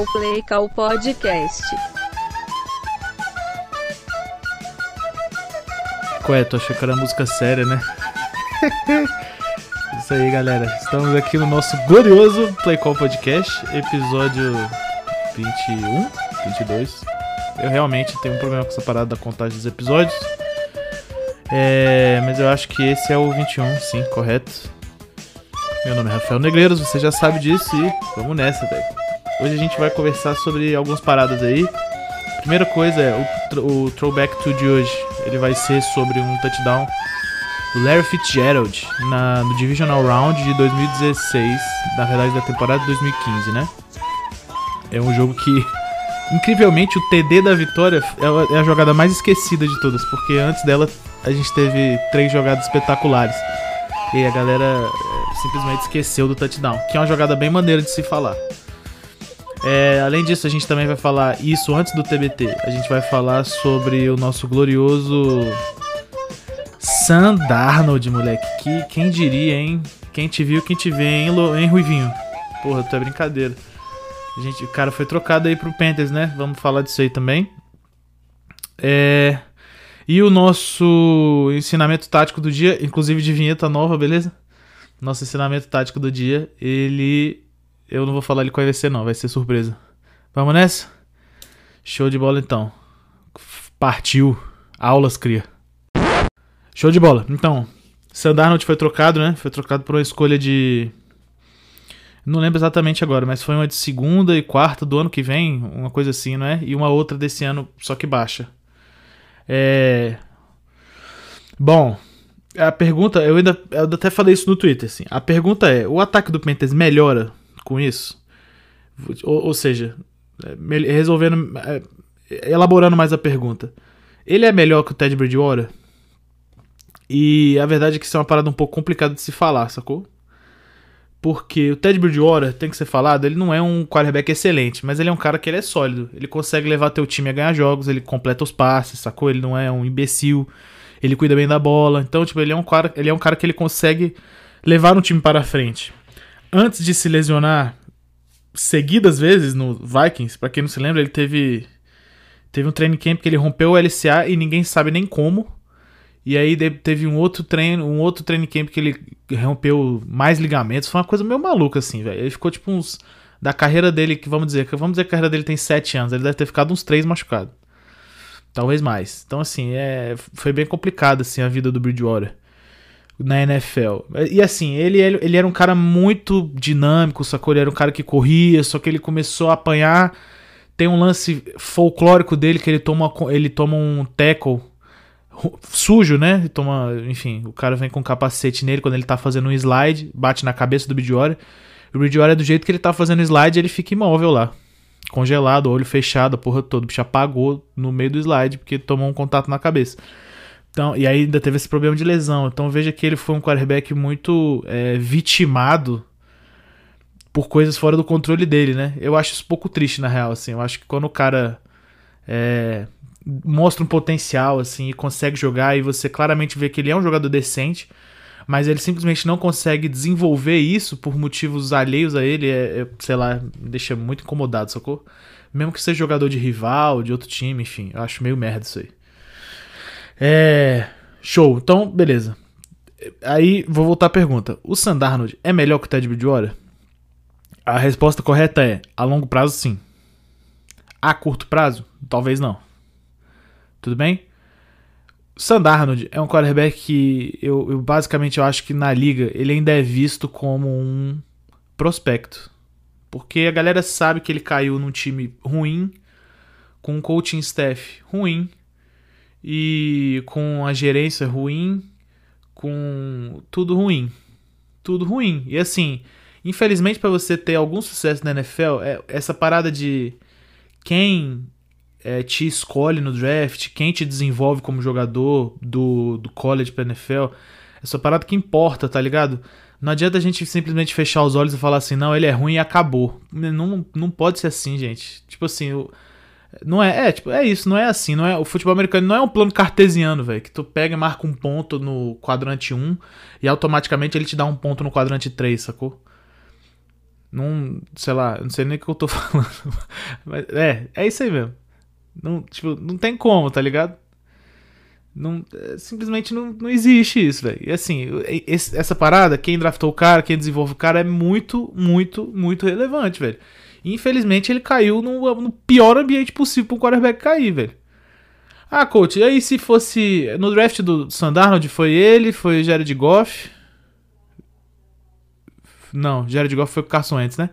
Ao Play Call Podcast. Qual é? Tu achou que era música séria, né? Isso aí, galera. Estamos aqui no nosso glorioso Play Call Podcast, episódio 21, 22. Eu realmente tenho um problema com essa parada da contagem dos episódios. É, mas eu acho que esse é o 21, sim, correto. Meu nome é Rafael Negreiros, você já sabe disso e vamos nessa, velho. Hoje a gente vai conversar sobre algumas paradas aí. Primeira coisa é o, o Throwback to de hoje. Ele vai ser sobre um touchdown do Larry Fitzgerald na, no Divisional Round de 2016, na verdade da temporada de 2015, né? É um jogo que, incrivelmente, o TD da vitória é a- é a jogada mais esquecida de todas, porque antes dela a gente teve três jogadas espetaculares. E a galera é, simplesmente esqueceu do touchdown, que é uma jogada bem maneira de se falar. É, além disso, a gente também vai falar isso antes do TBT. A gente vai falar sobre o nosso glorioso Sam Darnold, moleque. Que, quem diria, hein? Quem te viu, quem te vê, hein, Lo- hein Ruivinho? Porra, tu é brincadeira. A gente, o cara foi trocado aí pro Panthers, né? Vamos falar disso aí também. É. E o nosso ensinamento tático do dia, inclusive de vinheta nova, beleza? Nosso ensinamento tático do dia, ele. Eu não vou falar ele qual vai ser, não, vai ser surpresa. Vamos nessa? Show de bola então. Partiu. Aulas, cria. Show de bola. Então, Sam Darnold foi trocado, né? Foi trocado por uma escolha de. Não lembro exatamente agora, mas foi uma de segunda e quarta do ano que vem, uma coisa assim, não é? E uma outra desse ano, só que baixa. É. Bom, a pergunta, eu ainda eu até falei isso no Twitter, assim. A pergunta é: o ataque do Panthers melhora com isso? Ou, ou seja, é, resolvendo, é, elaborando mais a pergunta. Ele é melhor que o Ted Bridgewater? E a verdade é que isso é uma parada um pouco complicada de se falar, sacou? Porque o Ted Bridgewater, tem que ser falado, ele não é um quarterback excelente, mas ele é um cara que ele é sólido. Ele consegue levar teu time a ganhar jogos, ele completa os passes, sacou? Ele não é um imbecil, ele cuida bem da bola. Então, tipo, ele é um cara, ele é um cara que ele consegue levar um time para frente. Antes de se lesionar seguidas vezes no Vikings, pra quem não se lembra, ele teve teve um training camp que ele rompeu o LCA e ninguém sabe nem como. E aí teve um outro treino, um outro training camp que ele rompeu mais ligamentos. Foi uma coisa meio maluca, assim, velho. Ele ficou tipo uns. Da carreira dele, que vamos dizer, que vamos dizer que a carreira dele tem 7 anos. Ele deve ter ficado uns 3 machucados. Talvez mais. Então, assim, é, foi bem complicado, assim, a vida do Bridgewater na NFL. E assim, ele, ele, ele era um cara muito dinâmico, sacou? Ele era um cara que corria, só que ele começou a apanhar. Tem um lance folclórico dele que ele toma, ele toma um tackle sujo, né? Ele toma, enfim, o cara vem com um capacete nele quando ele tá fazendo um slide, bate na cabeça do Bridgewater. O Bridgewater, do jeito que ele tá fazendo slide, ele fica imóvel lá. Congelado, olho fechado, a porra toda. O bicho apagou no meio do slide porque tomou um contato na cabeça. Então, e aí ainda teve esse problema de lesão. Então veja que ele foi um quarterback muito é, vitimado por coisas fora do controle dele, né? Eu acho isso um pouco triste, na real, assim. Eu acho que quando o cara é, mostra um potencial, assim, e consegue jogar, e você claramente vê que ele é um jogador decente, mas ele simplesmente não consegue desenvolver isso por motivos alheios a ele, é, é, sei lá, me deixa muito incomodado, sacou? Mesmo que seja jogador de rival, de outro time, enfim, eu acho meio merda isso aí. É. Show. Então, beleza. Aí, vou voltar à pergunta. O Sam Darnold é melhor que o Ted Bridgewater? A resposta correta é: a longo prazo, sim. A curto prazo, talvez não. Tudo bem? O Sam Darnold é um quarterback que eu, eu basicamente eu acho que na liga ele ainda é visto como um prospecto. Porque a galera sabe que ele caiu num time ruim, com um coaching staff ruim, e com a gerência ruim, com tudo ruim. Tudo ruim. E assim, infelizmente para você ter algum sucesso na NFL, é essa parada de quem é, te escolhe no draft, quem te desenvolve como jogador do, do college pra NFL, essa parada que importa, tá ligado? Não adianta a gente simplesmente fechar os olhos e falar assim, não, ele é ruim e acabou. Não, não pode ser assim, gente. Tipo assim, o, não é, é, tipo, é isso, não é assim, não é, o futebol americano não é um plano cartesiano, velho, que tu pega e marca um ponto no quadrante 1 e automaticamente ele te dá um ponto no quadrante 3, sacou? Não, sei lá, não sei nem o que eu tô falando. Mas é, é isso aí mesmo. Não, tipo, não tem como, tá ligado? Não, é, simplesmente não, não existe isso, velho. E assim, essa parada, quem draftou o cara, quem desenvolve o cara, é muito, muito, muito relevante, velho. Infelizmente, ele caiu no, no pior ambiente possível pro quarterback cair, velho. Ah, coach, e aí se fosse. No draft do Sandarnold foi ele, foi Jared Goff. Não, Jared Goff foi o Carson Wentz, né?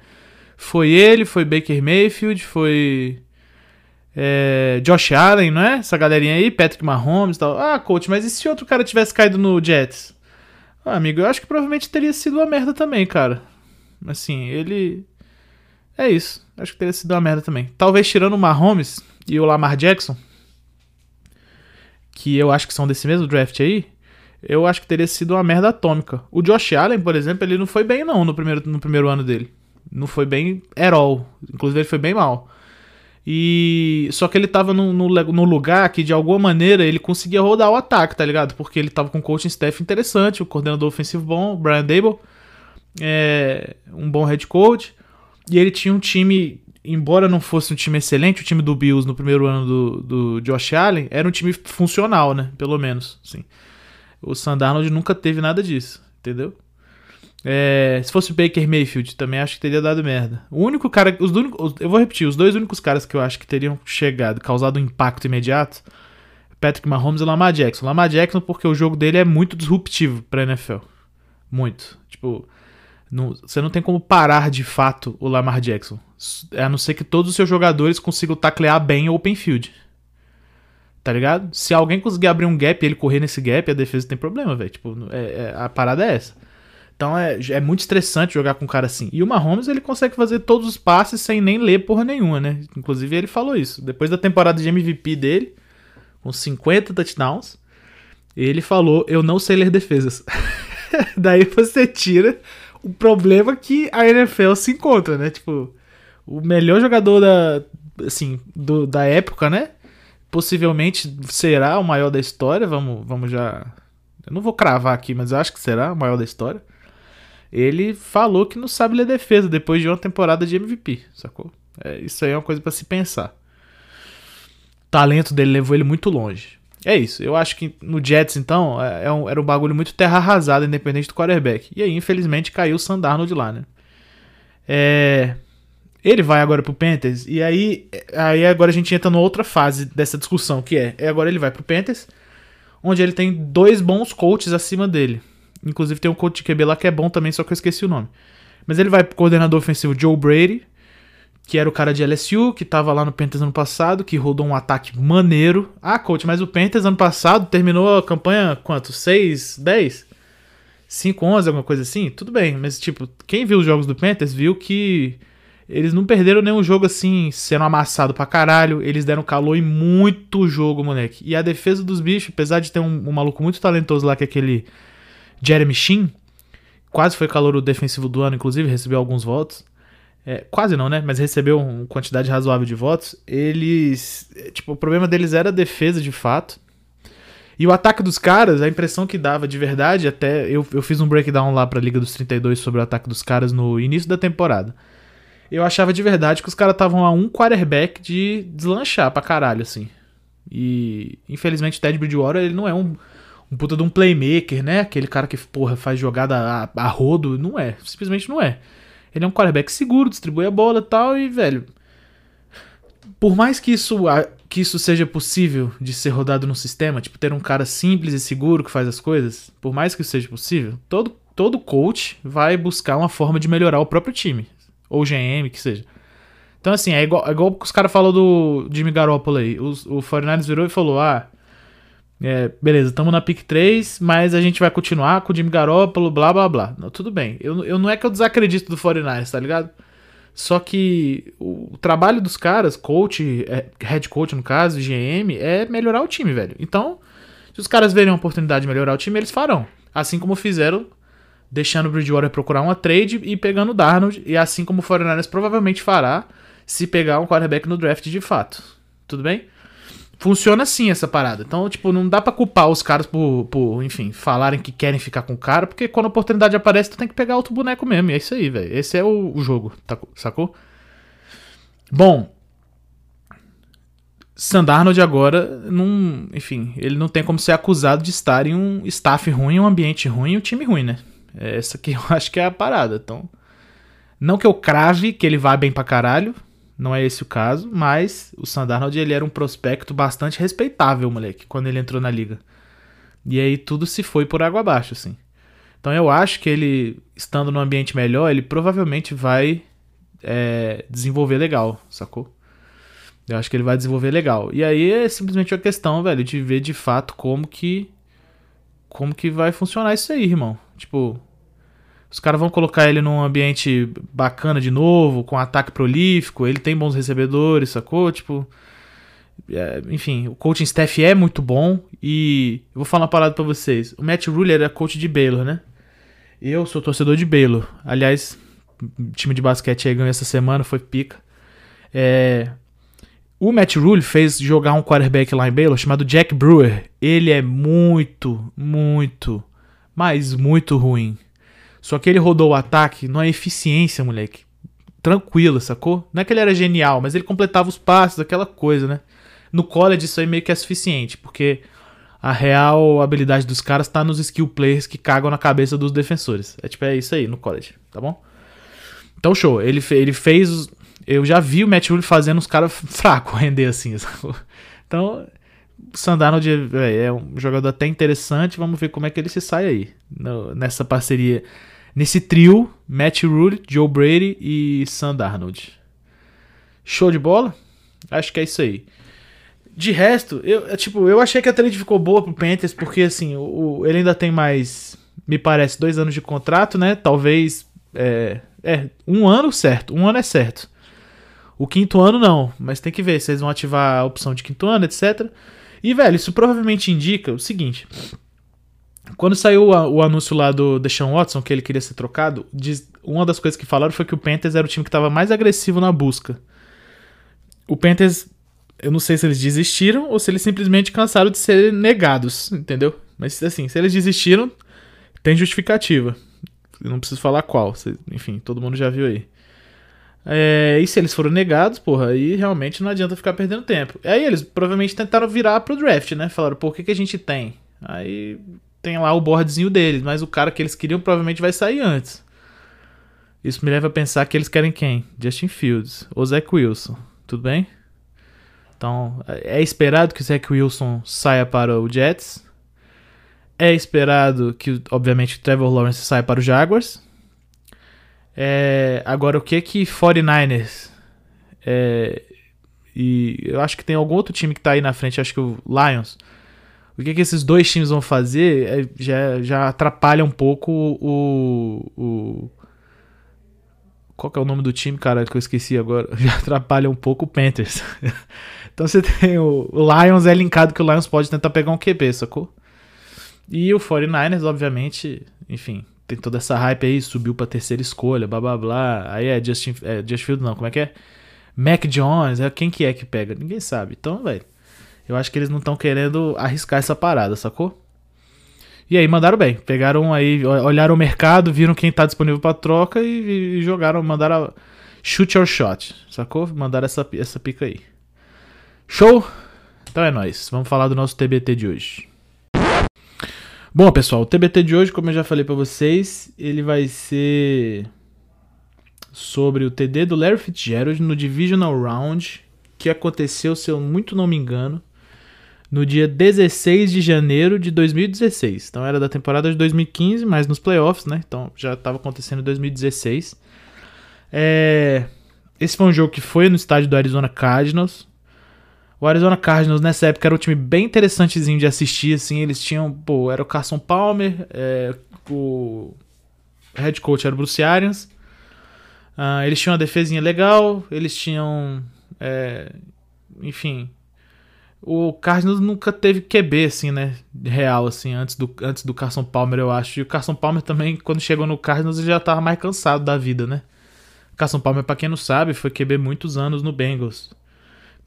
Foi ele, foi Baker Mayfield, foi. É, Josh Allen, não é? Essa galerinha aí, Patrick Mahomes e tal. Ah, coach, mas e se outro cara tivesse caído no Jets? Ah, amigo, eu acho que provavelmente teria sido uma merda também, cara. Assim, ele. É isso. Acho que teria sido uma merda também. Talvez tirando o Mahomes e o Lamar Jackson, que eu acho que são desse mesmo draft aí, eu acho que teria sido uma merda atômica. O Josh Allen, por exemplo, ele não foi bem não no primeiro, no primeiro ano dele. Não foi bem at all. Inclusive ele foi bem mal. E só que ele tava no, no, no, lugar que de alguma maneira ele conseguia rodar o ataque, tá ligado? Porque ele tava com um coaching staff interessante, o coordenador ofensivo bom, Brian Dable, é, um bom head coach. E ele tinha um time, embora não fosse um time excelente, o time do Bills no primeiro ano do, do Josh Allen era um time funcional, né? Pelo menos, sim. O Sandarnold nunca teve nada disso, entendeu? É, se fosse Baker Mayfield, também acho que teria dado merda. O único cara. Os eu vou repetir, os dois únicos caras que eu acho que teriam chegado, causado um impacto imediato. Patrick Mahomes e Lamar Jackson. Lamar Jackson, porque o jogo dele é muito disruptivo pra NFL. Muito. Tipo, não, você não tem como parar de fato o Lamar Jackson. A não ser que todos os seus jogadores consigam taclear bem o open field. Tá ligado? Se alguém conseguir abrir um gap e ele correr nesse gap, a defesa tem problema, velho. Tipo, é, é, a parada é essa. Então é, é muito estressante jogar com um cara assim. E o Mahomes ele consegue fazer todos os passes sem nem ler porra nenhuma, né? Inclusive ele falou isso. Depois da temporada de MVP dele, com 50 touchdowns, ele falou: Eu não sei ler defesas. Daí você tira o problema que a NFL se encontra, né? Tipo, o melhor jogador da, assim, do, da época, né? Possivelmente será o maior da história. Vamos, vamos já. Eu não vou cravar aqui, mas acho que será o maior da história ele falou que não sabe ler defesa depois de uma temporada de MVP, sacou? É, isso aí é uma coisa para se pensar. O talento dele levou ele muito longe. É isso. Eu acho que no Jets, então, é, é um, era um bagulho muito terra arrasada, independente do quarterback. E aí, infelizmente, caiu o Sandarno de lá, né? É... Ele vai agora pro Panthers, e aí, aí agora a gente entra numa outra fase dessa discussão, que é, é agora ele vai pro Panthers, onde ele tem dois bons coaches acima dele. Inclusive tem um coach de QB lá que é bom também, só que eu esqueci o nome. Mas ele vai pro coordenador ofensivo Joe Brady, que era o cara de LSU, que tava lá no Panthers ano passado, que rodou um ataque maneiro. Ah, coach, mas o Panthers ano passado terminou a campanha quanto? 6, 10? 5, 11, alguma coisa assim? Tudo bem, mas tipo, quem viu os jogos do Panthers viu que eles não perderam nenhum jogo assim, sendo amassado pra caralho. Eles deram calor em muito jogo, moleque. E a defesa dos bichos, apesar de ter um, um maluco muito talentoso lá, que é aquele Jeremy Sheen, quase foi calor defensivo do ano, inclusive, recebeu alguns votos. É, quase não, né? Mas recebeu uma quantidade razoável de votos. Eles. Tipo, o problema deles era a defesa de fato. E o ataque dos caras, a impressão que dava de verdade, até eu, eu fiz um breakdown lá pra Liga dos 32 sobre o ataque dos caras no início da temporada. Eu achava de verdade que os caras estavam a um quarterback de deslanchar pra caralho, assim. E infelizmente Ted Bridgewater ele não é um um puta de um playmaker, né? Aquele cara que, porra, faz jogada a, a rodo. Não é, simplesmente não é. Ele é um quarterback seguro, distribui a bola e tal, e, velho. Por mais que isso, que isso seja possível de ser rodado no sistema, tipo, ter um cara simples e seguro que faz as coisas, por mais que isso seja possível, todo, todo coach vai buscar uma forma de melhorar o próprio time. Ou GM, que seja. Então, assim, é igual, é igual que os caras falaram do Jimmy Garoppolo aí. O, o 49 virou e falou: ah é, beleza, estamos na pick 3, mas a gente vai continuar com o Jimmy Garoppolo, blá blá blá. Não, tudo bem. Eu, eu não é que eu desacredito do 49ers, tá ligado? Só que o, trabalho dos caras, coach, é, head coach no caso, GM, é melhorar o time, velho. Então, se os caras verem uma oportunidade de melhorar o time, eles farão. Assim como fizeram, deixando o Bridgewater procurar uma trade e pegando o Darnold. E assim como o 49ers provavelmente fará, se pegar um quarterback no draft de fato. Tudo bem? Funciona assim essa parada. Então, tipo, não dá pra culpar os caras por, por, enfim, falarem que querem ficar com o cara, porque quando a oportunidade aparece, tu tem que pegar outro boneco mesmo. E é isso aí, velho. Esse é o, o jogo, tá, sacou? Bom. Sandarnold agora, não, enfim, ele não tem como ser acusado de estar em um staff ruim, um ambiente ruim um time ruim, né? Essa que eu acho que é a parada. Então, não que eu crave que ele vá bem pra caralho, não é esse o caso, mas o Sandarnold ele era um prospecto bastante respeitável, moleque, quando ele entrou na liga. E aí tudo se foi por água abaixo, assim. Então eu acho que ele, estando num ambiente melhor, ele provavelmente vai é, desenvolver legal, sacou? Eu acho que ele vai desenvolver legal. E aí é simplesmente uma questão, velho, de ver de fato como que como que vai funcionar isso aí, irmão. Tipo, os caras vão colocar ele num ambiente bacana de novo, com ataque prolífico, ele tem bons recebedores, sacou? Tipo. É, enfim, o coaching staff é muito bom e eu vou falar uma parada pra vocês. O Matt Rule era coach de Baylor, né? Eu sou torcedor de Baylor. Aliás, time de basquete aí ganhou essa semana, foi pica. É, o Matt Rule fez jogar um quarterback lá em Baylor chamado Jack Brewer. Ele é muito, muito, mas muito ruim. Só que ele rodou o ataque numa eficiência, moleque. Tranquilo, sacou? Não é que ele era genial, mas ele completava os passos, aquela coisa, né? No college isso aí meio que é suficiente, porque a real habilidade dos caras tá nos skill players que cagam na cabeça dos defensores. É tipo, é isso aí no college, tá bom? Então, show. Ele, ele fez. Eu já vi o Matt Rule fazendo os caras fracos render assim, sacou? Então, Sandarnold é, é um jogador até interessante. Vamos ver como é que ele se sai aí no, nessa parceria Nesse trio, Matt Rule, Joe Brady e Sam Darnold. Show de bola? Acho que é isso aí. De resto, eu, é, tipo, eu achei que a trade ficou boa pro Panthers, porque assim, o, ele ainda tem mais, me parece, dois anos de contrato, né? Talvez. É, é, um ano certo. Um ano é certo. O quinto ano não, mas tem que ver se eles vão ativar a opção de quinto ano, etc. E, velho, isso provavelmente indica o seguinte: quando saiu o, anúncio lá do Deshaun Watson, que ele queria ser trocado, uma das coisas que falaram foi que o Panthers era o time que estava mais agressivo na busca. O Panthers, eu não sei se eles desistiram ou se eles simplesmente cansaram de ser negados, entendeu? Mas assim, se eles desistiram, tem justificativa. Eu não preciso falar qual, enfim, todo mundo já viu aí. É, e se eles foram negados, porra, aí realmente não adianta ficar perdendo tempo. Aí eles provavelmente tentaram virar pro draft, né? Falaram, pô, o que, que a gente tem? Aí tem lá o boardzinho deles, mas o cara que eles queriam provavelmente vai sair antes. Isso me leva a pensar que eles querem quem? Justin Fields ou Zach Wilson. Tudo bem? Então, é esperado que o Zach Wilson saia para o Jets. É esperado que, obviamente, o Trevor Lawrence saia para o Jaguars. É, agora, o que que 49ers é, e eu acho que tem algum outro time que está aí na frente, acho que o Lions o que, que esses dois times vão fazer é, já, já atrapalha um pouco o, o. Qual que é o nome do time, cara, que eu esqueci agora? Já atrapalha um pouco o Panthers. então você tem o, o Lions, é linkado que o Lions pode tentar pegar um QB, sacou? E o 49ers, obviamente, enfim, tem toda essa hype aí, subiu pra terceira escolha, blá blá blá. Aí é Justin, é, Justin Field, não, como é que é? Mac Jones, é quem que é que pega? Ninguém sabe. Então, velho. Eu acho que eles não estão querendo arriscar essa parada, sacou? E aí mandaram bem. Pegaram aí, olharam o mercado, viram quem tá disponível para troca e, e, jogaram, mandaram shoot your shot, sacou? Mandaram essa, essa pica aí. Show? Então é nóis. Vamos falar do nosso TBT de hoje. Bom, pessoal, o TBT de hoje, como eu já falei para vocês, ele vai ser sobre o TD do Larry Fitzgerald no Divisional Round, que aconteceu, se eu muito não me engano, no dia 16 de janeiro de 2016. Então era da temporada de 2015, mas nos playoffs, né? Então já estava acontecendo em 2016. É... Esse foi um jogo que foi no estádio do Arizona Cardinals. O Arizona Cardinals nessa época era um time bem interessantezinho de assistir, assim. Eles tinham, pô, era o Carson Palmer, é... o head coach era o Bruce Arians. Uh, eles tinham uma defesinha legal, eles tinham, é... enfim, o Cardinals nunca teve QB, assim, né? Real, assim, antes do, antes do Carson Palmer, eu acho. E o Carson Palmer também, quando chegou no Cardinals, ele já tava mais cansado da vida, né? O Carson Palmer, pra quem não sabe, foi QB muitos anos no Bengals.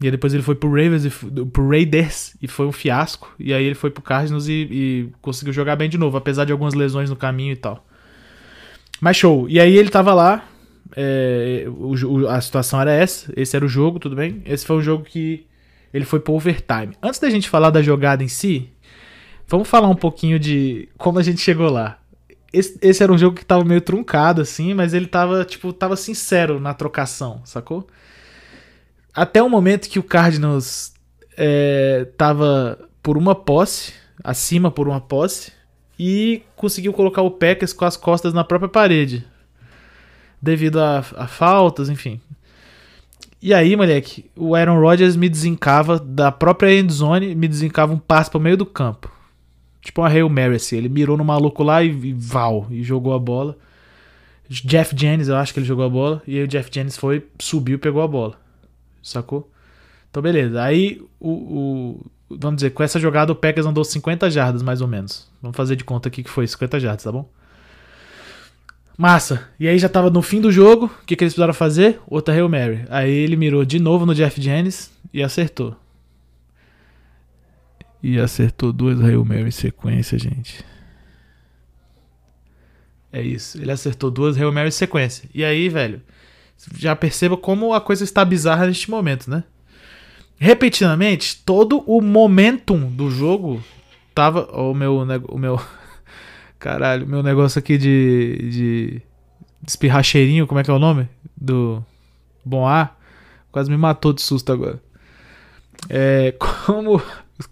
E depois ele foi pro Ravens, e, pro Raiders e foi um fiasco. E aí ele foi pro Cardinals e, e conseguiu jogar bem de novo, apesar de algumas lesões no caminho e tal. Mas show. E aí ele tava lá. é, o a situação era essa. Esse era o jogo, tudo bem? Esse foi um jogo que ele foi pro overtime. Antes da gente falar da jogada em si, vamos falar um pouquinho de como a gente chegou lá. Esse, esse era um jogo que tava meio truncado, assim, mas ele tava, tipo, tava sincero na trocação, sacou? Até o momento que o Cardinals é, tava por uma posse, acima por uma posse, e conseguiu colocar o Packers com as costas na própria parede. Devido a, a faltas, enfim. E aí, moleque, o Aaron Rodgers me desencava da própria endzone, me desencava um passe pro meio do campo. Tipo uma Hail Mary, assim. Ele mirou no maluco lá e, e val, e jogou a bola. Jeff Jennings, eu acho que ele jogou a bola. E aí o Jeff Jennings foi, subiu e pegou a bola. Sacou? Então, beleza. Aí, o, o- Vamos dizer, com essa jogada o Packers andou 50 jardas, mais ou menos. Vamos fazer de conta aqui que foi 50 jardas, tá bom? Massa. E aí já tava no fim do jogo. O que, que eles precisaram fazer? Outra Hail Mary. Aí ele mirou de novo no Jeff Jennings e acertou. E acertou duas Hail Mary em sequência, gente. É isso. Ele acertou duas Hail Mary em sequência. E aí, velho, já perceba como a coisa está bizarra neste momento, né? Repetidamente, todo o momentum do jogo tava. O meu. O meu. Caralho, meu negócio aqui de. de. de espirrar cheirinho, como é que é o nome? Do. Bom ar. Quase me matou de susto agora. É. Como.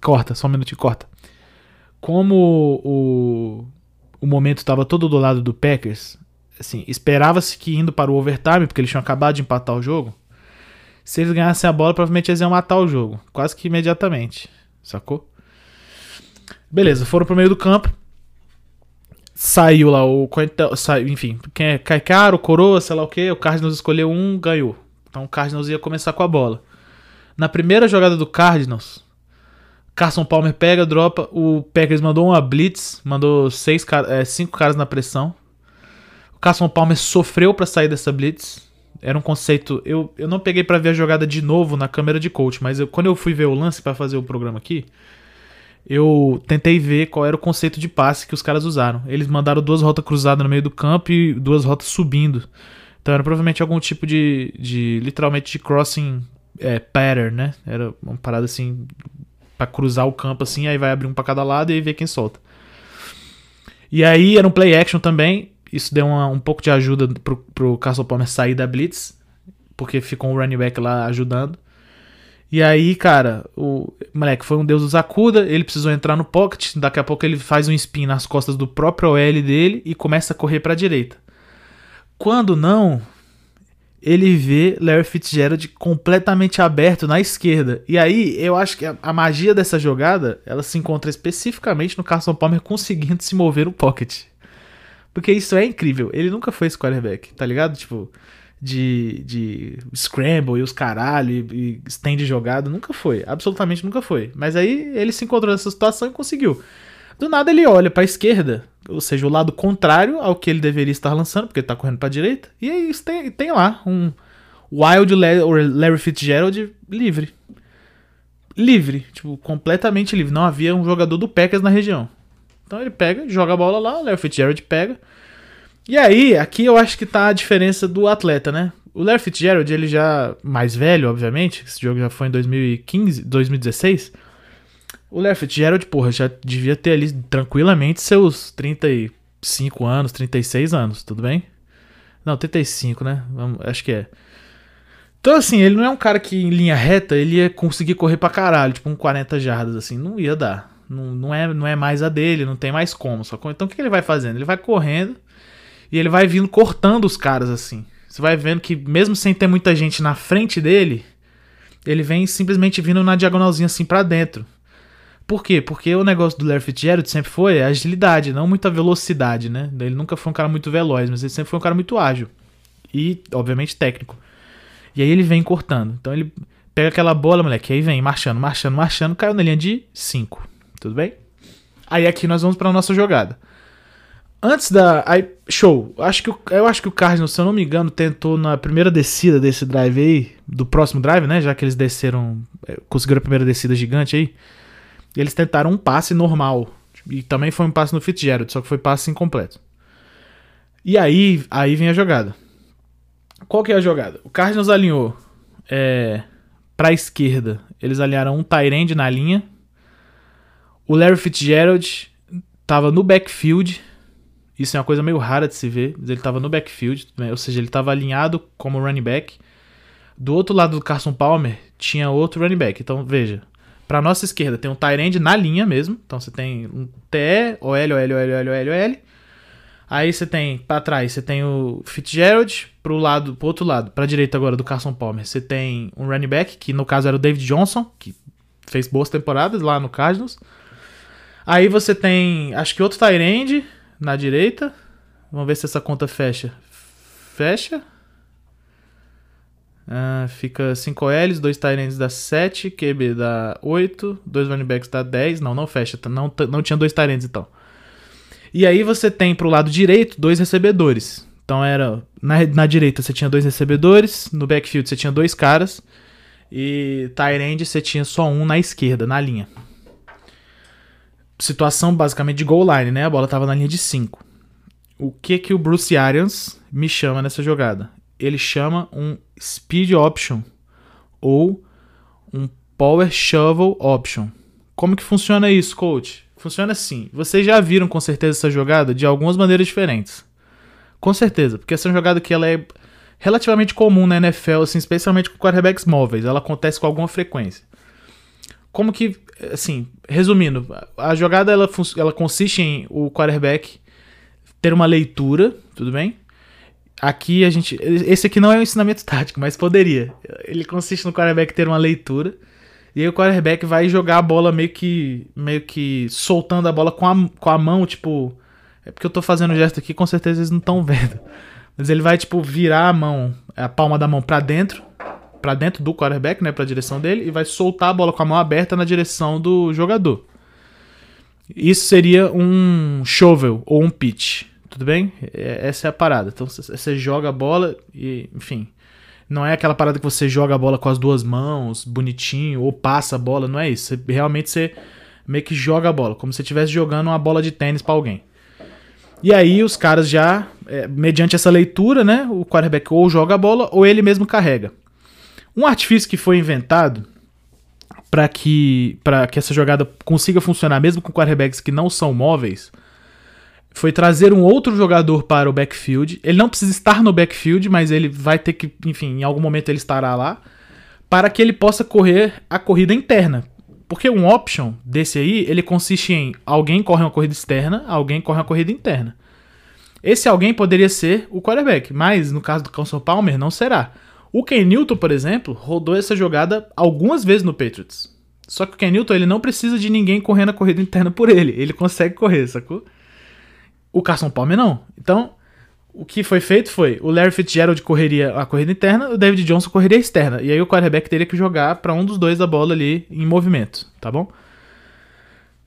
Corta, só um minutinho, corta. Como o. O momento tava todo do lado do Packers, assim, esperava-se que indo para o overtime, porque eles tinham acabado de empatar o jogo. Se eles ganhassem a bola, provavelmente eles iam matar o jogo. Quase que imediatamente. Sacou? Beleza, foram pro meio do campo. Saiu lá o. Saiu, enfim, quem é Caicaro, Coroa, sei lá o que. O Cardinals escolheu um, ganhou. Então o Cardinals ia começar com a bola. Na primeira jogada do Cardinals, Carson Palmer pega, dropa. O Packers mandou uma blitz, mandou seis, é, cinco caras na pressão. O Carson Palmer sofreu pra sair dessa blitz. Era um conceito. Eu, eu não peguei pra ver a jogada de novo na câmera de coach, mas eu- quando eu fui ver o lance pra fazer o programa aqui, eu tentei ver qual era o conceito de passe que os caras usaram. Eles mandaram duas rotas cruzadas no meio do campo e duas rotas subindo. Então era provavelmente algum tipo de. de literalmente de crossing é, pattern, né? Era uma parada assim. Pra cruzar o campo assim, aí vai abrir um pra cada lado e aí ver quem solta. E aí era um play action também. Isso deu uma- um pouco de ajuda pro, pro Castle Palmer sair da Blitz. Porque ficou um running back lá ajudando. E aí, cara, o moleque foi um deus do Zacuda. Ele precisou entrar no pocket. Daqui a pouco ele faz um spin nas costas do próprio OL dele e começa a correr pra direita. Quando não, ele vê Larry Fitzgerald completamente aberto na esquerda. E aí, eu acho que a, a magia dessa jogada, ela se encontra especificamente no Carson Palmer conseguindo se mover no pocket. Porque isso é incrível. Ele nunca foi esse quarterback, tá ligado? Tipo, de, de scramble e os caralho e, e stand jogado. Nunca foi. Absolutamente nunca foi. Mas aí ele se encontrou nessa situação e conseguiu. Do nada ele olha pra esquerda, ou seja, o lado contrário ao que ele deveria estar lançando, porque ele tá correndo pra direita. E aí tem, tem lá um Wild Larry Fitzgerald livre. Livre, tipo, completamente livre. Não havia um jogador do Packers na região. Então ele pega, joga a bola lá, o Larry Fitzgerald pega. E aí, aqui eu acho que tá a diferença do atleta, né? O Larry Fitzgerald, ele já mais velho, obviamente, esse jogo já foi em 2015, 2016. O Larry Fitzgerald, porra, já devia ter ali tranquilamente seus 35 anos, 36 anos, tudo bem? Não, 35, né? Acho que é. Então, assim, ele não é um cara que em linha reta ele ia conseguir correr pra caralho, tipo um 40 jardas, assim, não ia dar. Não, não, é, não é mais a dele, não tem mais como. Só Então o que ele vai fazendo? Ele vai correndo e ele vai vindo cortando os caras, assim. Você vai vendo que mesmo sem ter muita gente na frente dele, ele vem simplesmente vindo na diagonalzinha assim pra dentro. Por quê? Porque o negócio do Larry Fitzgerald sempre foi a agilidade, não muita velocidade, né? Ele nunca foi um cara muito veloz, mas ele sempre foi um cara muito ágil. E, obviamente, técnico. E aí ele vem cortando. Então ele pega aquela bola, moleque, aí vem marchando, marchando, marchando, caiu na linha de 5. Tudo bem? Aí aqui nós vamos para nossa jogada. Antes da. Aí, show. Acho que, eu acho que o Cardinals, se eu não me engano, tentou na primeira descida desse drive aí, do próximo drive, né? Já que eles desceram. é, Conseguiram a primeira descida gigante aí. Eles tentaram um passe normal. E também foi um passe no Fitzgerald, só que foi passe incompleto. E aí, aí vem a jogada. Qual que é a jogada? O Cardinals alinhou é, pra esquerda. Eles alinharam um Tyrande na linha. O Larry Fitzgerald tava no backfield. Isso é uma coisa meio rara de se ver. Mas ele tava no backfield, né? ou seja, ele tava alinhado como running back. Do outro lado do Carson Palmer tinha outro running back. Então veja, pra nossa esquerda tem um Tyrande na linha mesmo. Então você tem um TE, OL, OL, OL, OL, OL. Aí você tem pra trás, você tem o Fitzgerald pro lado, pro outro lado, pra direita agora do Carson Palmer. Você tem um running back, que no caso era o David Johnson, que fez boas temporadas lá no Cardinals. Aí você tem, acho que outro Tyrande na direita. Vamos ver se essa conta fecha. Fecha. Ah, fica 5 Ls, 2 Tyrands dá 7, QB dá 8, 2 running backs dá 10. Não, não fecha, tá? não, não tinha 2 Tyrands então. E aí você tem pro lado direito dois recebedores. Então era na, na direita você tinha dois recebedores, no backfield você tinha dois caras e Tyrande você tinha só um na esquerda, na linha. Situação basicamente de goal line, né? A bola tava na linha de 5. O que que o Bruce Arians me chama nessa jogada? Ele chama um speed option ou um power shovel option. Como que funciona isso, coach? Funciona assim. Vocês já viram com certeza essa jogada de algumas maneiras diferentes. Com certeza, porque essa é uma jogada que ela é relativamente comum na NFL, assim, especialmente com quarterbacks móveis. Ela acontece com alguma frequência. Como que, assim, resumindo, a jogada ela, ela consiste em o quarterback ter uma leitura, tudo bem? Aqui a gente. Esse aqui não é um ensinamento tático, mas poderia. Ele consiste no quarterback ter uma leitura. E aí o quarterback vai jogar a bola meio que. meio que soltando a bola com a, com a mão, tipo. É porque eu tô fazendo o gesto aqui, com certeza eles não estão vendo. Mas ele vai, tipo, virar a mão, a palma da mão pra dentro. Pra dentro do quarterback, né? Pra direção dele. E vai soltar a bola com a mão aberta na direção do jogador. Isso seria um shovel ou um pitch. Tudo bem? É- Essa é a parada. Então você- joga a bola e, enfim. Não é aquela parada que você joga a bola com as duas mãos, bonitinho, ou passa a bola, não é isso. Realmente você meio que joga a bola, como se estivesse jogando uma bola de tênis pra alguém. E aí os caras já, é, mediante essa leitura, né, o quarterback ou joga a bola ou ele mesmo carrega. Um artifício que foi inventado para que, pra que essa jogada consiga funcionar mesmo com quarterbacks que não são móveis foi trazer um outro jogador para o backfield. Ele não precisa estar no backfield, mas ele vai ter que, enfim, em algum momento ele estará lá, para que ele possa correr a corrida interna. Porque um option desse aí, ele consiste em alguém corre uma corrida externa, alguém corre uma corrida interna. Esse alguém poderia ser o quarterback, mas no caso do Council Palmer não será. O Ken Newton, por exemplo, rodou essa jogada algumas vezes no Patriots. Só que o Ken Newton ele não precisa de ninguém correndo a corrida interna por ele. Ele consegue correr, sacou? O Carson Palmer não. Então, o que foi feito foi o Larry Fitzgerald correria a corrida interna, o David Johnson correria a externa. E aí o quarterback teria que jogar para um dos dois a bola ali em movimento, tá bom?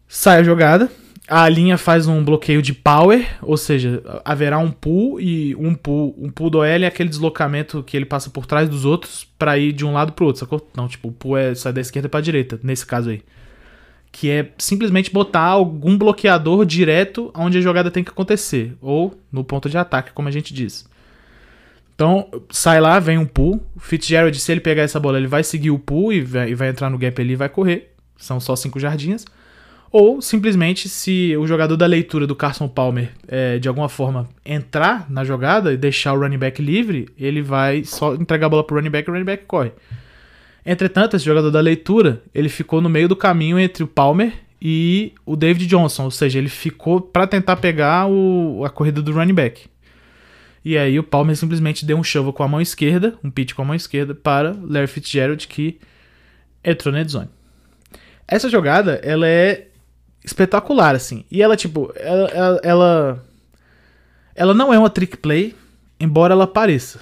Sai a jogada, a linha faz um bloqueio de power, ou seja, haverá um pull e um pull, um pull do OL é aquele deslocamento que ele passa por trás dos outros para ir de um lado pro outro, sacou? Não, tipo, o pull é sai da esquerda para direita, nesse caso aí. Que é simplesmente botar algum bloqueador direto onde a jogada tem que acontecer, ou no ponto de ataque, como a gente diz. Então, sai lá, vem um pull. O Fitzgerald, se ele pegar essa bola, ele vai seguir o pull e vai, e vai entrar no gap ali e vai correr. São só cinco jardinhas. Ou simplesmente, se o jogador da leitura do Carson Palmer é, de alguma forma entrar na jogada e deixar o running back livre, ele vai só entregar a bola pro running back e o running back corre. Entretanto, esse jogador da leitura, ele ficou no meio do caminho entre o Palmer e o David Johnson, ou seja, ele ficou para tentar pegar o, a corrida do running back. E aí o Palmer simplesmente deu um shovel com a mão esquerda, um pitch com a mão esquerda para Larry Fitzgerald que entrou na zone. Essa jogada, ela é espetacular assim. E ela tipo, ela ela, ela ela não é uma trick play, embora ela pareça.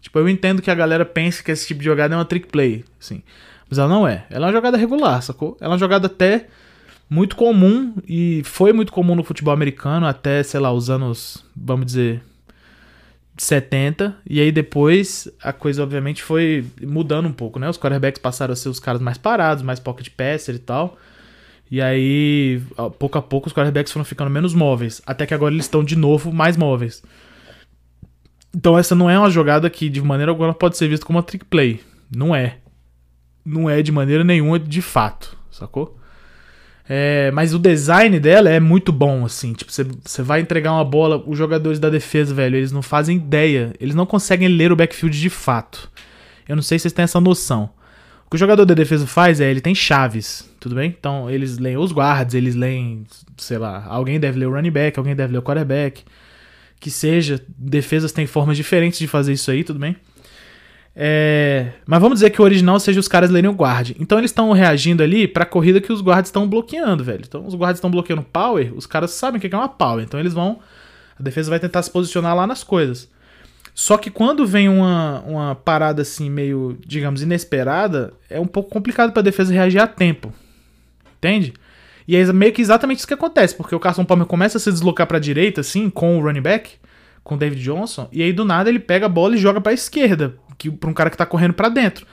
Tipo, eu entendo que a galera pense que esse tipo de jogada é uma trick play, assim. Mas ela não é. Ela é uma jogada regular, sacou? Ela é uma jogada até muito comum e foi muito comum no futebol americano até, sei lá, os anos, vamos dizer, 70. E aí depois a coisa obviamente foi mudando um pouco, né? Os quarterbacks passaram a ser os caras mais parados, mais pocket passer e tal. E aí, pouco a pouco, os quarterbacks foram ficando menos móveis. Até que agora eles estão de novo mais móveis. Então essa não é uma jogada que de maneira alguma pode ser vista como uma trick play. Não é. Não é de maneira nenhuma de fato, sacou? É, mas o design dela é muito bom, assim. Tipo, você vai entregar uma bola, os jogadores da defesa, velho, eles não fazem ideia. Eles não conseguem ler o backfield de fato. Eu não sei se vocês têm essa noção. O que o jogador da defesa faz é, ele tem chaves, tudo bem? Então, eles leem os guards, eles leem, sei lá, alguém deve ler o running back, alguém deve ler o quarterback. Que seja, defesas têm formas diferentes de fazer isso aí, tudo bem? É, mas vamos dizer que o original seja os caras lerem o guard. Então eles estão reagindo ali pra corrida que os guards estão bloqueando, velho. Então os guards estão bloqueando power, os caras sabem o que é uma power. Então eles vão. A defesa vai tentar se posicionar lá nas coisas. Só que quando vem uma, uma parada assim, meio, digamos, inesperada, é um pouco complicado pra defesa reagir a tempo. Entende? E é meio que exatamente isso que acontece, porque o Carson Palmer começa a se deslocar pra direita, assim, com o running back, com o David Johnson, e aí do nada ele pega a bola e joga pra esquerda, que para um cara que tá correndo para dentro.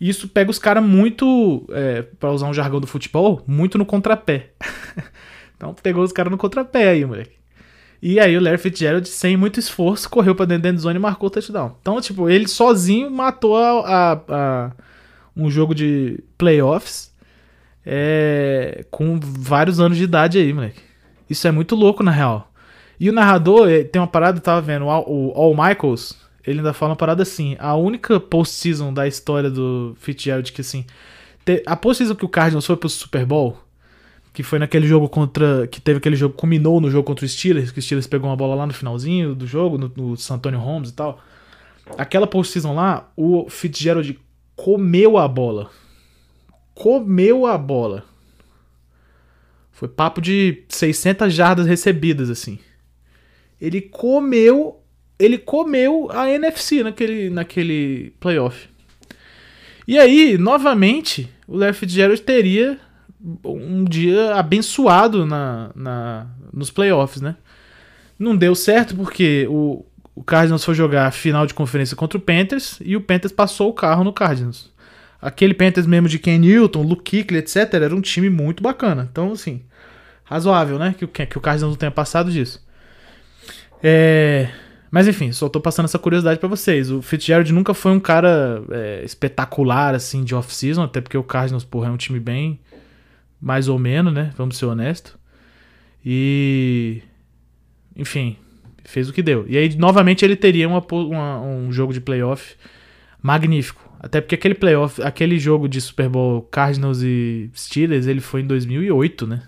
E isso pega os caras muito, é, para usar um jargão do futebol, muito no contrapé. então pegou os caras no contrapé aí, moleque. E aí o Larry Fitzgerald, sem muito esforço, correu pra dentro da zone e marcou o touchdown. Então, tipo, ele sozinho matou a, a, a um jogo de playoffs é, com vários anos de idade aí, moleque. Isso é muito louco, na real. E o narrador, é, tem uma parada, eu tava vendo, o All Michaels, ele ainda fala uma parada assim: a única postseason da história do Fitzgerald que assim. A postseason que o Cardinals foi pro Super Bowl, que foi naquele jogo contra. que teve aquele jogo, culminou no jogo contra o Steelers, que o Steelers pegou uma bola lá no finalzinho do jogo, no, no San Antonio Holmes e tal. Aquela postseason lá, o Fitzgerald comeu a bola. Comeu a bola. Foi papo de 600 jardas recebidas, assim. Ele comeu ele comeu a NFC naquele, naquele playoff. E aí, novamente, o Larry Fitzgerald teria um dia abençoado na, na, nos playoffs, né? Não deu certo porque o, o Cardinals foi jogar a final de conferência contra o Panthers e o Panthers passou o carro no Cardinals. Aquele Panthers mesmo de Ken Newton, Luke Kuechly, etc. era um time muito bacana. Então, assim, razoável, né? Que, que o Cardinals não tenha passado disso. É... Mas enfim, só tô passando essa curiosidade para vocês. O Fitzgerald nunca foi um cara é, espetacular, assim, de off-season, até porque o Cardinals, porra, é um time bem mais ou menos, né? Vamos ser honestos. E. Enfim, fez o que deu. E aí, novamente, ele teria uma, uma, um jogo de playoff magnífico. Até porque aquele playoff, aquele jogo de Super Bowl Cardinals e Steelers, ele foi em 2008, né?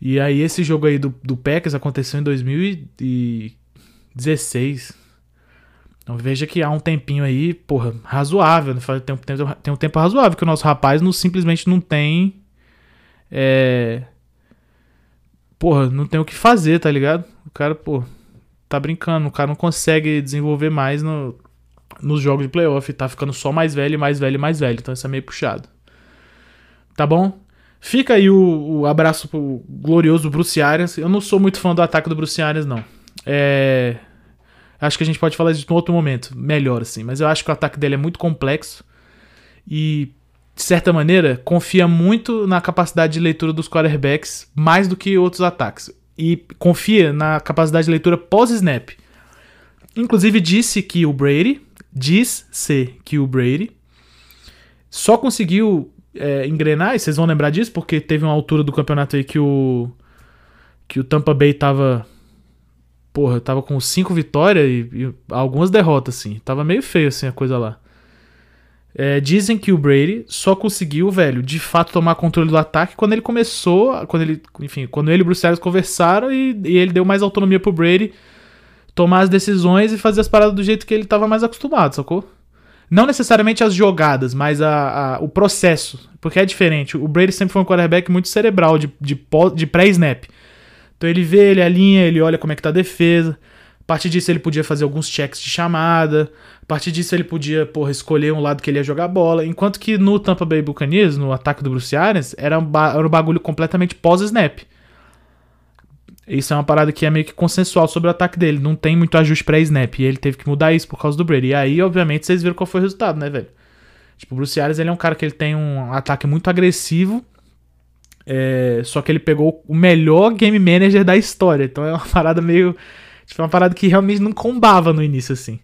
E aí esse jogo aí do, do Packers aconteceu em 2015. 16. Então veja que há um tempinho aí, porra, razoável. Né? Tem um, tem, tem um tempo razoável que o nosso rapaz não, simplesmente não tem. É. Porra, não tem o que fazer, tá ligado? O cara, pô, tá brincando. O cara não consegue desenvolver mais no, nos jogos de playoff. Tá ficando só mais velho, mais velho, mais velho. Então isso é meio puxado. Tá bom? Fica aí o, o abraço pro glorioso Bruce Arians. Eu não sou muito fã do ataque do Bruce Arians, não. É, acho que a gente pode falar disso em outro momento, melhor assim. Mas eu acho que o ataque dele é muito complexo e, de certa maneira, confia muito na capacidade de leitura dos quarterbacks mais do que outros ataques. E confia na capacidade de leitura pós-snap. Inclusive disse que o Brady, diz-se que o Brady só conseguiu é, engrenar, e vocês vão lembrar disso, porque teve uma altura do campeonato aí que o que o Tampa Bay tava porra, tava com cinco vitórias e, e, algumas derrotas, assim. Tava meio feio, assim, a coisa lá. É, dizem que o Brady só conseguiu, velho, de fato tomar controle do ataque quando ele começou, quando ele, enfim, quando ele e o Bruce Arians conversaram e, e, ele deu mais autonomia pro Brady tomar as decisões e fazer as paradas do jeito que ele tava mais acostumado, sacou? Não necessariamente as jogadas, mas a, a, o processo, porque é diferente. O Brady sempre foi um quarterback muito cerebral, de, de, de pré-snap. Então ele vê, ele alinha, ele olha como é que tá a defesa, partir disso ele podia fazer alguns checks de chamada. A partir disso ele podia, porra, escolher um lado que ele ia jogar bola. Enquanto que no Tampa Bay Buccaneers, no ataque do Bruce Arians, era um, era um bagulho completamente pós-snap. Isso é uma parada que é meio que consensual sobre o ataque dele. Não tem muito ajuste pré-snap. E ele teve que mudar isso por causa do Brady. E aí, obviamente, vocês viram qual foi o resultado, né, velho? Tipo, o Bruce Arians, ele é um cara que ele tem um ataque muito agressivo. É, só que ele pegou o melhor game manager da história. Então é uma parada meio. Tipo, uma parada que realmente não combava no início, assim.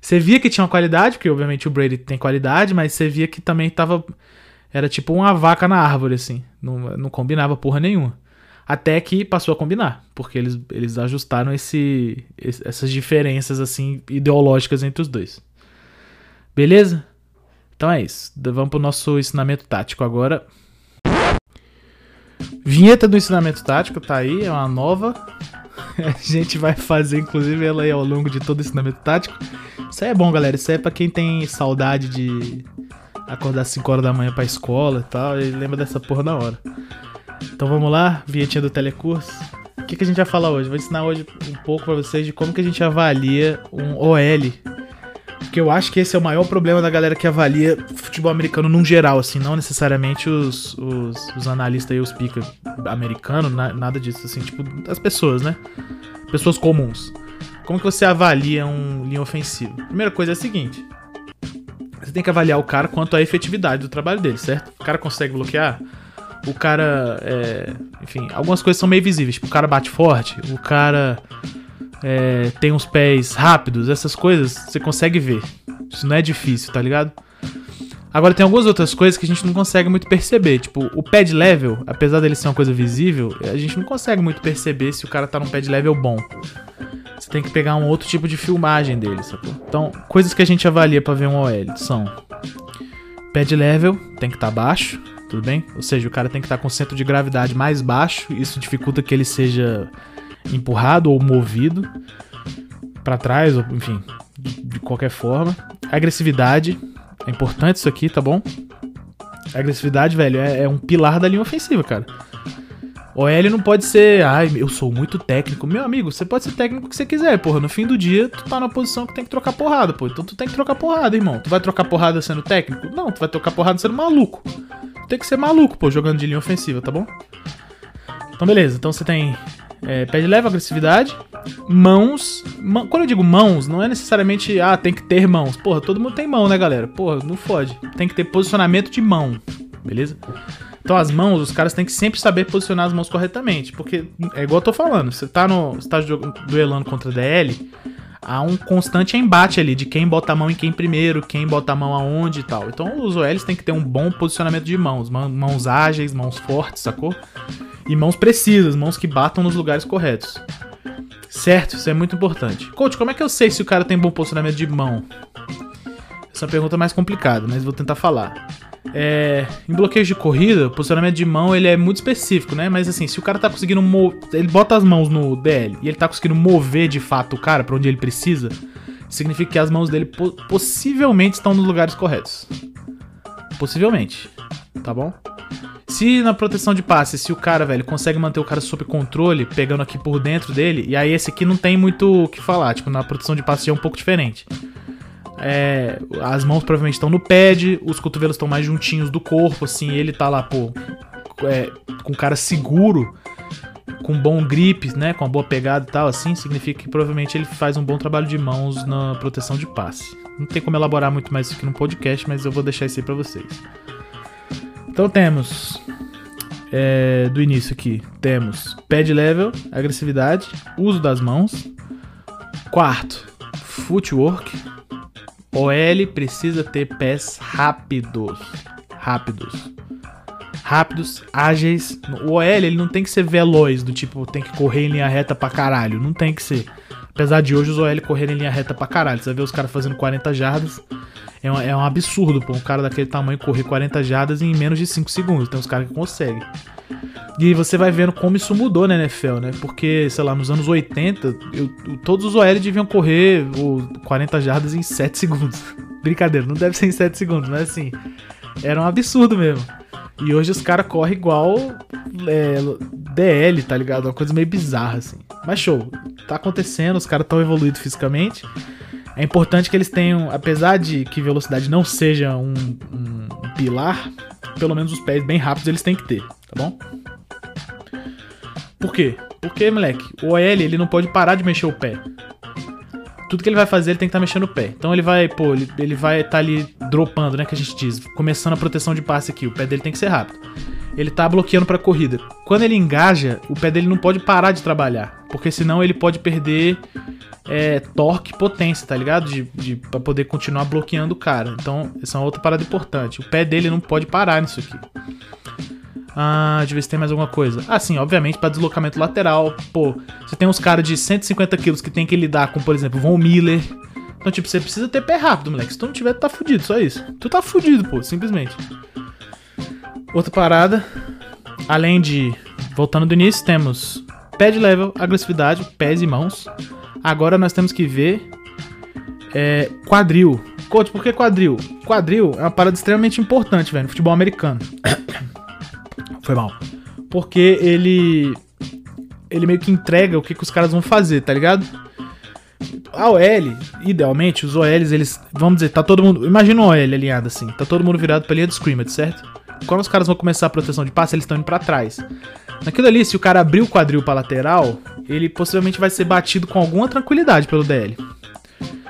Você via que tinha qualidade, porque obviamente o Brady tem qualidade, mas você via que também tava. Era tipo uma vaca na árvore, assim. Não, não combinava porra nenhuma. Até que passou a combinar, porque eles, eles ajustaram esse, essas diferenças assim ideológicas entre os dois. Beleza? Então é isso. Vamos pro nosso ensinamento tático agora. Vinheta do ensinamento tático tá aí, é uma nova. A gente vai fazer, inclusive, ela aí ao longo de todo o ensinamento tático. Isso aí é bom, galera. Isso aí é pra quem tem saudade de acordar às 5 horas da manhã pra escola e tal. E lembra dessa porra na hora. Então vamos lá, vinhetinha do telecurso. O que, que a gente vai falar hoje? Vou ensinar hoje um pouco para vocês de como que a gente avalia um OL. Porque eu acho que esse é o maior problema da galera que avalia futebol americano num geral, assim, não necessariamente os, os, os analistas e os pica americanos, na, nada disso, assim, tipo, as pessoas, né? Pessoas comuns. Como que você avalia um linha ofensiva? Primeira coisa é a seguinte: você tem que avaliar o cara quanto à efetividade do trabalho dele, certo? O cara consegue bloquear? o cara. É, enfim, algumas coisas são meio visíveis. Tipo, o cara bate forte, o cara é, tem uns pés rápidos, essas coisas você consegue ver. Isso não é difícil, tá ligado? Agora tem algumas outras coisas que a gente não consegue muito perceber. Tipo, o pad level, apesar dele ser uma coisa visível, a gente não consegue muito perceber se o cara tá num pad level bom. Você tem que pegar um outro tipo de filmagem dele, sacou? Então, coisas que a gente avalia para ver um OL são pad level, tem que estar tá baixo tudo bem? Ou seja, o cara tem que estar com o centro de gravidade mais baixo, isso dificulta que ele seja empurrado ou movido para trás, ou enfim, de qualquer forma. Agressividade, é importante isso aqui, tá bom? agressividade, velho, é, é um pilar da linha ofensiva, cara. OL não pode ser, ai, eu sou muito técnico. Meu amigo, você pode ser técnico que você quiser, porra. No fim do dia, tu tá na posição que tem que trocar porrada, pô. Então tu tem que trocar porrada, irmão. Tu vai trocar porrada sendo técnico? Não, tu vai trocar porrada sendo maluco. Tu tem que ser maluco, pô, jogando de linha ofensiva, tá bom? Então, beleza. Então você tem é, de leve, agressividade, mãos. Mão, quando eu digo mãos, não é necessariamente, ah, tem que ter mãos. Porra, todo mundo tem mão, né, galera? Porra, não fode. Tem que ter posicionamento de mão, beleza? Então as mãos, os caras têm que sempre saber posicionar as mãos corretamente. Porque é igual eu tô falando, você tá no. Você tá duelando contra DL, há um constante embate ali de quem bota a mão em quem primeiro, quem bota a mão aonde e tal. Então os OLs têm que ter um bom posicionamento de mãos. Mãos ágeis, mãos fortes, sacou? E mãos precisas, mãos que batam nos lugares corretos. Certo, isso é muito importante. Coach, como é que eu sei se o cara tem bom posicionamento de mão? Essa é pergunta mais complicada, mas vou tentar falar. É, em bloqueios de corrida, o posicionamento de mão ele é muito específico, né? Mas assim, se o cara tá conseguindo. Ele bota as mãos no DL e ele tá conseguindo mover de fato o cara para onde ele precisa, significa que as mãos dele po possivelmente estão nos lugares corretos. Possivelmente. Tá bom? Se na proteção de passe, se o cara, velho, consegue manter o cara sob controle, pegando aqui por dentro dele, e aí esse aqui não tem muito o que falar, tipo, na proteção de passe é um pouco diferente. É, as mãos provavelmente estão no pad, os cotovelos estão mais juntinhos do corpo, assim, ele tá lá, pô, é, com cara seguro, com bom grip, né, com uma boa pegada e tal, assim, significa que provavelmente ele faz um bom trabalho de mãos na proteção de passe. Não tem como elaborar muito mais isso aqui no podcast, mas eu vou deixar isso aí pra vocês. Então temos é, do início aqui, temos pad level, agressividade, uso das mãos. Quarto, footwork, OL precisa ter pés rápidos. Rápidos. Rápidos, ágeis. O OL ele não tem que ser veloz, do tipo, tem que correr em linha reta pra caralho. Não tem que ser. Apesar de hoje os OL correrem em linha reta pra caralho. Você vê os caras fazendo 40 jardas. É um, é um absurdo, pô. Um cara daquele tamanho correr 40 jardas em menos de 5 segundos. Tem uns caras que conseguem. E você vai vendo como isso mudou na NFL, né? Porque, sei lá, nos anos 80, eu, todos os OL deviam correr o 40 jardas em 7 segundos. Brincadeira, não deve ser em 7 segundos, mas assim, era um absurdo mesmo. E hoje os caras correm igual é, DL, tá ligado? Uma coisa meio bizarra, assim. Mas show. tá acontecendo, os caras estão evoluídos fisicamente. É importante que eles tenham, apesar de que velocidade não seja um, um, pilar, pelo menos os pés bem rápidos eles têm que ter, tá bom? Por quê? Porque, moleque, o OL ele não pode parar de mexer o pé. Tudo que ele vai fazer, ele tem que estar tá mexendo o pé. Então ele vai, pô, ele, ele vai estar tá ali dropando, né? Que a gente diz, começando a proteção de passe aqui. O pé dele tem que ser rápido. Ele tá bloqueando pra corrida. Quando ele engaja, o pé dele não pode parar de trabalhar. Porque senão ele pode perder é, torque e potência, tá ligado? De, de, pra poder continuar bloqueando o cara. Então, essa é uma outra parada importante. O pé dele não pode parar nisso aqui. Ah, se tem mais alguma coisa. Ah, sim, obviamente, para deslocamento lateral. Pô, você tem uns caras de 150 quilos que tem que lidar com, por exemplo, Von Miller. Então, tipo, você precisa ter pé rápido, moleque. Se tu não tiver, tu tá fudido, só isso. Tu tá fudido, pô, simplesmente. Outra parada. Além de. Voltando do início, temos pé de level, agressividade, pés e mãos. Agora nós temos que ver. É, quadril. Coach, por que quadril? Quadril é uma parada extremamente importante, velho, no futebol americano. Foi mal. Porque ele. Ele meio que entrega o que, que os caras vão fazer, tá ligado? A OL, idealmente, os OLs, eles. Vamos dizer, tá todo mundo. Imagina um OL alinhado assim. Tá todo mundo virado pra linha de scrimmage, certo? Quando os caras vão começar a proteção de passe, eles estão indo pra trás. Naquilo ali, se o cara abrir o quadril pra lateral, ele possivelmente vai ser batido com alguma tranquilidade pelo DL.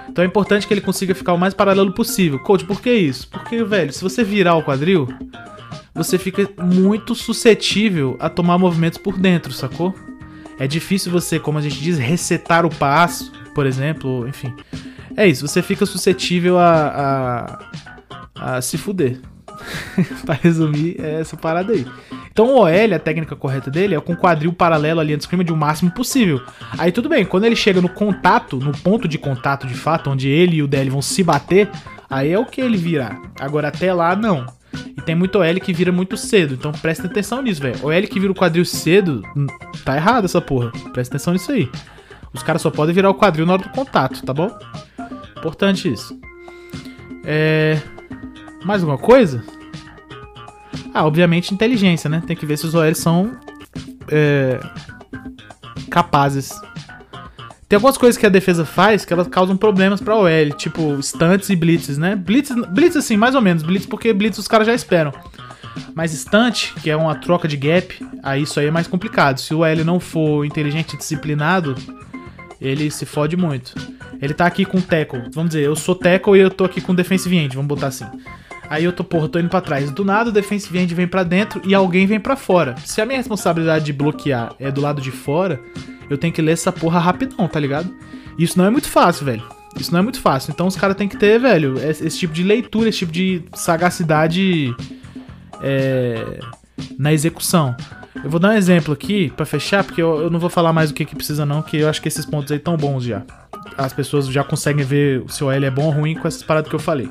Então é importante que ele consiga ficar o mais paralelo possível. Coach, por que isso? Porque, velho, se você virar o quadril, você fica muito suscetível a tomar movimentos por dentro, sacou? É difícil você, como a gente diz, resetar o passo, por exemplo, enfim. É isso, você fica suscetível a, a, a se fuder. pra resumir, é essa parada aí. Então o OL, a técnica correta dele é com quadril paralelo à linha de scrimmage o máximo possível. Aí tudo bem, quando ele chega no contato, no ponto de contato de fato, onde ele e o DL vão se bater, aí é o que ele virar. Agora até lá, não. E tem muito OL que vira muito cedo, então presta atenção nisso, velho. OL que vira o quadril cedo, hum, tá errado essa porra. Presta atenção nisso aí. Os caras só podem virar o quadril na hora do contato, tá bom? Importante isso. É. Mais alguma coisa? Ah, obviamente inteligência, né? Tem que ver se os OLs são. É, capazes tem algumas coisas que a defesa faz que elas causam problemas pra OL, tipo stunts e blitzes, né? Blitz, blitz assim, mais ou menos. Blitz porque blitz os caras já esperam. Mas stunt, que é uma troca de gap, aí isso aí é mais complicado. Se o OL não for inteligente e disciplinado, ele se fode muito. Ele tá aqui com tackle. Vamos dizer, eu sou tackle e eu tô aqui com defensive end, vamos botar assim. Aí eu tô, porra, tô indo pra trás. Do nada o defensive end vem pra dentro e alguém vem pra fora. Se a minha responsabilidade de bloquear é do lado de fora, eu tenho que ler essa porra rapidão, tá ligado? Isso não é muito fácil, velho. Isso não é muito fácil. Então os caras têm que ter, velho, esse tipo de leitura, esse tipo de sagacidade é, na execução. Eu vou dar um exemplo aqui para fechar, porque eu, eu, não vou falar mais o que, que precisa, não, que eu acho que esses pontos aí estão bons já. As pessoas já conseguem ver se o OL é bom ou ruim com essas paradas que eu falei.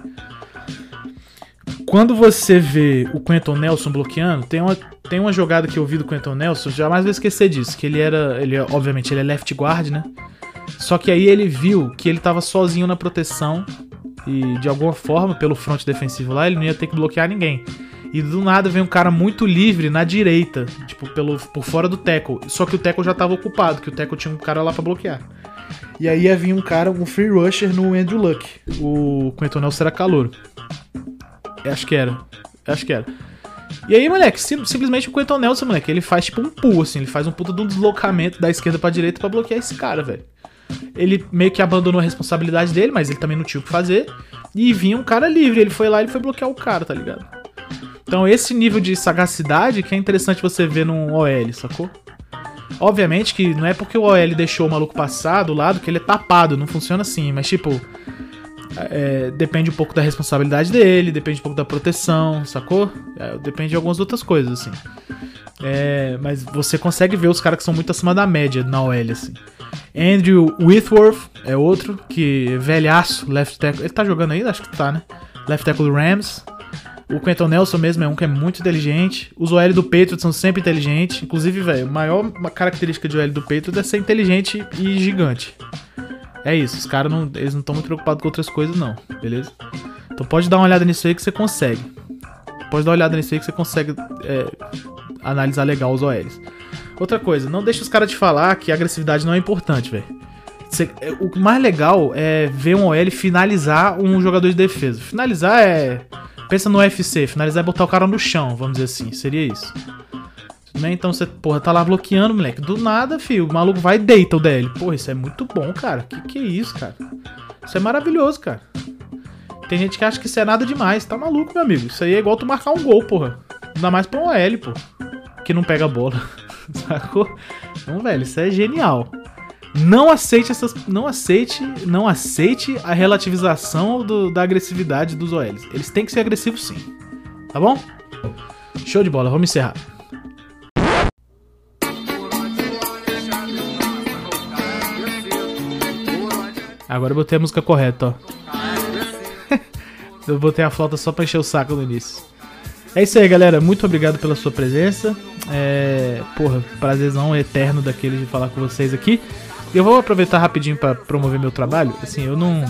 Quando você vê o Quentin Nelson bloqueando, tem uma, tem uma jogada que eu vi do Quentin Nelson, jamais vou esquecer disso, que ele era, ele obviamente ele é left guard, né? Só que aí ele viu que ele tava sozinho na proteção e de alguma forma, pelo front defensivo lá, ele não ia ter que bloquear ninguém. E do nada vem um cara muito livre na direita, tipo, pelo, por fora do tackle. Só que o tackle já tava ocupado, que o tackle tinha um cara lá para bloquear. E aí ia vir um cara, um free rusher no Andrew Luck. O Quentin Nelson era calouro. Acho que era. Acho que era. E aí, moleque, sim, simplesmente o Quentin Nelson, moleque, ele faz tipo um pull, assim, ele faz um puta de um deslocamento da esquerda pra direita para bloquear esse cara, velho. Ele meio que abandonou a responsabilidade dele, mas ele também não tinha o que fazer. E vinha um cara livre, ele foi lá e foi bloquear o cara, tá ligado? Então esse nível de sagacidade que é interessante você ver num OL, sacou? Obviamente que não é porque o OL deixou o maluco passar do lado que ele é tapado, não funciona assim, mas tipo, é, depende um pouco da responsabilidade dele, depende um pouco da proteção, sacou? É, depende de algumas outras coisas, assim. É, mas você consegue ver os caras que são muito acima da média na OL, assim. Andrew Whitworth é outro, que velhaço, left tackle. Ele tá jogando ainda? Acho que tá, né? Left tackle do Rams. O Quentin Nelson mesmo é um que é muito inteligente. Os OL do Patriots são sempre inteligentes. Inclusive, velho, a maior característica de OL do Patriots é ser inteligente e gigante. É isso, os caras não, eles não estão muito preocupados com outras coisas, não, beleza? Então pode dar uma olhada nisso aí que você consegue. Pode dar uma olhada nisso aí que você consegue é, analisar legal os OLs. Outra coisa, não deixa os caras te falar que agressividade não é importante, velho. É, o mais legal é ver um OL finalizar um jogador de defesa. Finalizar é. Pensa no UFC, finalizar é botar o cara no chão, vamos dizer assim. Seria isso. Bem? Então você, porra, tá lá bloqueando, moleque. Do nada, filho, o maluco vai e deita o DL. Porra, isso é muito bom, cara. Que que é isso, cara? Isso é maravilhoso, cara. Tem gente que acha que isso é nada demais. Tá maluco, meu amigo. Isso aí é igual tu marcar um gol, porra. Ainda mais pra um OL, pô. Que não pega a bola. Sacou? Então, velho, isso é genial. Não aceite essas. Não aceite. Não aceite a relativização do- da agressividade dos OLs. Eles têm que ser agressivos sim. Tá bom? Show de bola, vamos encerrar. Agora eu botei a música correta, ó. eu botei a flauta só pra encher o saco no início. É isso aí, galera. Muito obrigado pela sua presença. É, porra, prazerzão eterno daquele de falar com vocês aqui. Eu vou aproveitar rapidinho pra promover meu trabalho. Assim, eu não.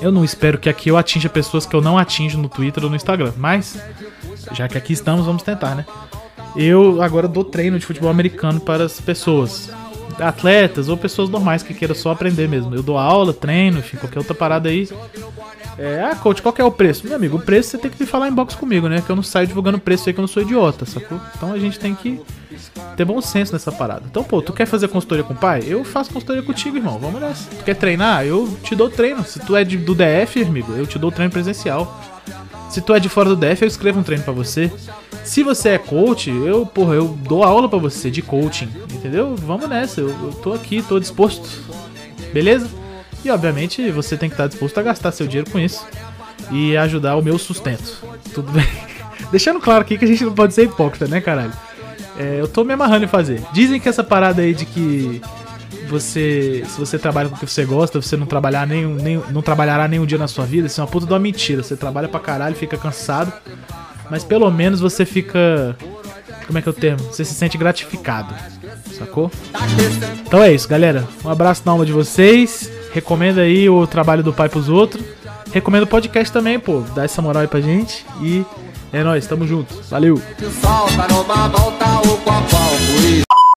Eu não espero que aqui eu atinja pessoas que eu não atinjo no Twitter ou no Instagram. Mas, já que aqui estamos, vamos tentar, né? Eu agora dou treino de futebol americano para as pessoas. Atletas ou pessoas normais que queiram só aprender mesmo. Eu dou aula, treino, enfim, qualquer outra parada aí. É, ah, coach, qual que é o preço? Meu amigo, o preço você tem que me falar em box comigo, né? Que eu não saio divulgando preço aí que eu não sou idiota, sacou? Então a gente tem que ter bom senso nessa parada. Então, pô, tu quer fazer consultoria com o pai? Eu faço consultoria contigo, irmão. Vamos nessa. Tu quer treinar? Eu te dou treino. Se tu é de- do DF, amigo, eu te dou treino presencial. Se tu é de fora do DF, eu escrevo um treino pra você. Se você é coach, eu, porra, eu dou aula pra você de coaching, entendeu? Vamos nessa. Eu, eu tô aqui, tô disposto. Beleza? E obviamente você tem que estar disposto a gastar seu dinheiro com isso e ajudar o meu sustento. Tudo bem? Deixando claro aqui que a gente não pode ser hipócrita, né, caralho? É, eu tô me amarrando em fazer. Dizem que essa parada aí de que você, se você trabalha com o que você gosta, você não trabalhar nenhum, nem, não trabalhará nenhum dia na sua vida, isso é uma puta de uma mentira. Você trabalha pra caralho, fica cansado, mas pelo menos você fica, como é que é o termo? Você se sente gratificado, sacou? Então é isso, galera. Um abraço na alma de vocês. Recomenda aí o trabalho do pai pros outros. Recomendo o podcast também, pô. Dá essa moral aí pra gente. E é nóis, tamo junto. Valeu!